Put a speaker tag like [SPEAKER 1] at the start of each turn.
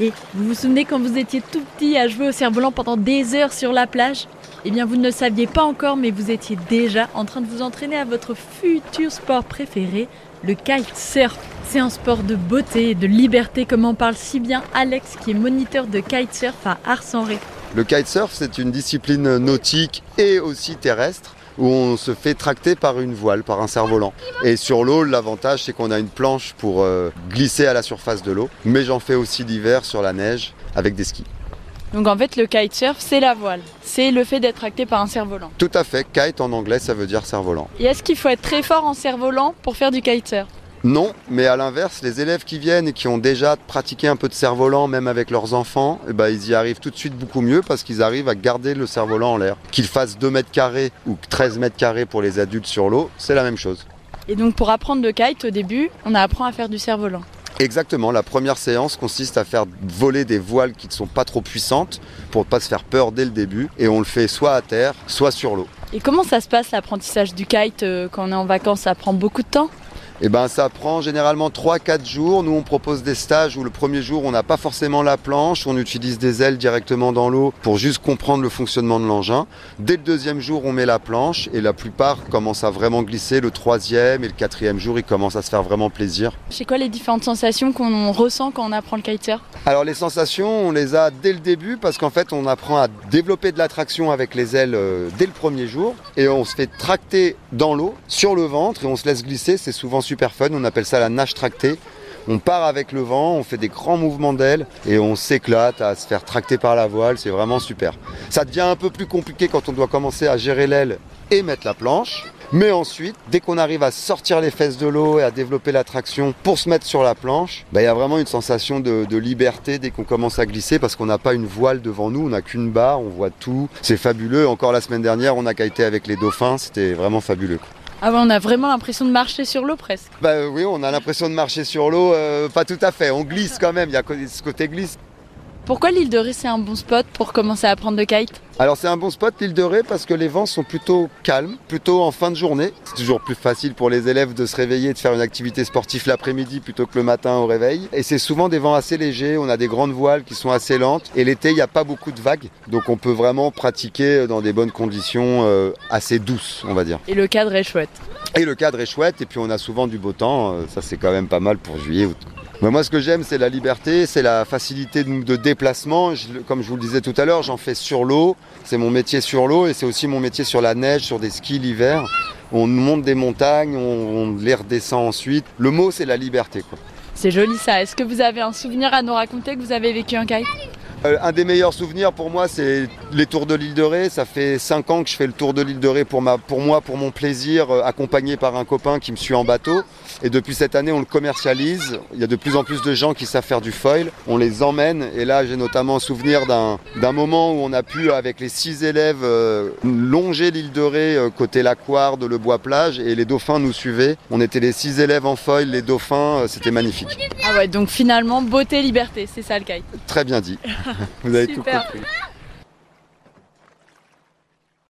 [SPEAKER 1] Et vous vous souvenez quand vous étiez tout petit à jouer au cerf-volant pendant des heures sur la plage? Eh bien, vous ne le saviez pas encore, mais vous étiez déjà en train de vous entraîner à votre futur sport préféré, le kitesurf. C'est un sport de beauté et de liberté, comme en parle si bien Alex, qui est moniteur de kitesurf à Ars-en-Ré.
[SPEAKER 2] Le kitesurf, c'est une discipline nautique et aussi terrestre où on se fait tracter par une voile, par un cerf-volant. Et sur l'eau, l'avantage, c'est qu'on a une planche pour euh, glisser à la surface de l'eau. Mais j'en fais aussi l'hiver sur la neige avec des skis.
[SPEAKER 1] Donc en fait, le kitesurf, c'est la voile. C'est le fait d'être tracté par un cerf-volant.
[SPEAKER 2] Tout à fait. Kite en anglais, ça veut dire cerf-volant.
[SPEAKER 1] Et est-ce qu'il faut être très fort en cerf-volant pour faire du kitesurf?
[SPEAKER 2] Non, mais à l'inverse, les élèves qui viennent et qui ont déjà pratiqué un peu de cerf-volant, même avec leurs enfants, eh ben, ils y arrivent tout de suite beaucoup mieux parce qu'ils arrivent à garder le cerf-volant en l'air. Qu'ils fassent 2 mètres carrés ou 13 mètres carrés pour les adultes sur l'eau, c'est la même chose.
[SPEAKER 1] Et donc pour apprendre le kite, au début, on apprend à faire du cerf-volant.
[SPEAKER 2] Exactement, la première séance consiste à faire voler des voiles qui ne sont pas trop puissantes pour ne pas se faire peur dès le début et on le fait soit à terre, soit sur l'eau.
[SPEAKER 1] Et comment ça se passe l'apprentissage du kite euh, quand on est en vacances? Ça prend beaucoup de temps?
[SPEAKER 2] Et ben ça prend généralement 3-4 jours. Nous on propose des stages où le premier jour on n'a pas forcément la planche, on utilise des ailes directement dans l'eau pour juste comprendre le fonctionnement de l'engin. Dès le deuxième jour on met la planche et la plupart commencent à vraiment glisser. Le troisième et le quatrième jour ils commencent à se faire vraiment plaisir.
[SPEAKER 1] C'est quoi les différentes sensations qu'on ressent quand on apprend le kitesurf?
[SPEAKER 2] Alors les sensations on les a dès le début parce qu'en fait on apprend à développer de la traction avec les ailes euh, dès le premier jour et on se fait tracter dans l'eau sur le ventre et on se laisse glisser. C'est souvent super fun, on appelle ça la nage tractée. On part avec le vent, on fait des grands mouvements d'ailes et on s'éclate à se faire tracter par la voile, c'est vraiment super. Ça devient un peu plus compliqué quand on doit commencer à gérer l'aile et mettre la planche. Mais ensuite, dès qu'on arrive à sortir les fesses de l'eau et à développer la traction pour se mettre sur la planche, bah, il y a vraiment une sensation de, de liberté dès qu'on commence à glisser parce qu'on n'a pas une voile devant nous, on n'a qu'une barre, on voit tout. C'est fabuleux. Encore la semaine dernière, on a kité avec les dauphins, c'était vraiment fabuleux.
[SPEAKER 1] Ah ouais, on a vraiment l'impression de marcher sur l'eau presque.
[SPEAKER 2] Bah oui, on a l'impression de marcher sur l'eau, euh, pas tout à fait. On glisse quand même, il y a ce côté glisse.
[SPEAKER 1] Pourquoi l'île de Ré c'est un bon spot pour commencer à apprendre le kite?
[SPEAKER 2] Alors c'est un bon spot l'île de Ré parce que les vents sont plutôt calmes, plutôt en fin de journée. C'est toujours plus facile pour les élèves de se réveiller et de faire une activité sportive l'après-midi plutôt que le matin au réveil. Et c'est souvent des vents assez légers, on a des grandes voiles qui sont assez lentes. Et l'été il n'y a pas beaucoup de vagues, donc on peut vraiment pratiquer dans des bonnes conditions euh, assez douces on va dire.
[SPEAKER 1] Et le cadre est chouette.
[SPEAKER 2] Et le cadre est chouette et puis on a souvent du beau temps, euh, ça c'est quand même pas mal pour juillet août. Moi, ce que j'aime, c'est la liberté, c'est la facilité de, déplacement. Comme je vous le disais tout à l'heure, j'en fais sur l'eau. C'est mon métier sur l'eau et c'est aussi mon métier sur la neige, sur des skis l'hiver. On monte des montagnes, on, les redescend ensuite. Le mot, c'est la liberté. Quoi.
[SPEAKER 1] C'est joli ça. Est-ce que vous avez un souvenir à nous raconter que vous avez vécu un kite
[SPEAKER 2] un des meilleurs souvenirs pour moi, c'est les tours de l'île de Ré. Ça fait 5 ans que je fais le tour de l'île de Ré pour, ma, pour moi, pour mon plaisir, euh, accompagné par un copain qui me suit en bateau. Et depuis cette année, on le commercialise. Il y a de plus en plus de gens qui savent faire du foil. On les emmène. Et là, j'ai notamment souvenir d'un moment où on a pu, avec les six élèves, euh, longer l'île de Ré euh, côté Laquard, de le bois plage. Et les dauphins nous suivaient. On était les six élèves en foil, les dauphins. euh, C'était magnifique.
[SPEAKER 1] Ah ouais, donc finalement, beauté, liberté, c'est ça le kite.
[SPEAKER 2] Très bien dit. Vous avez tout compris.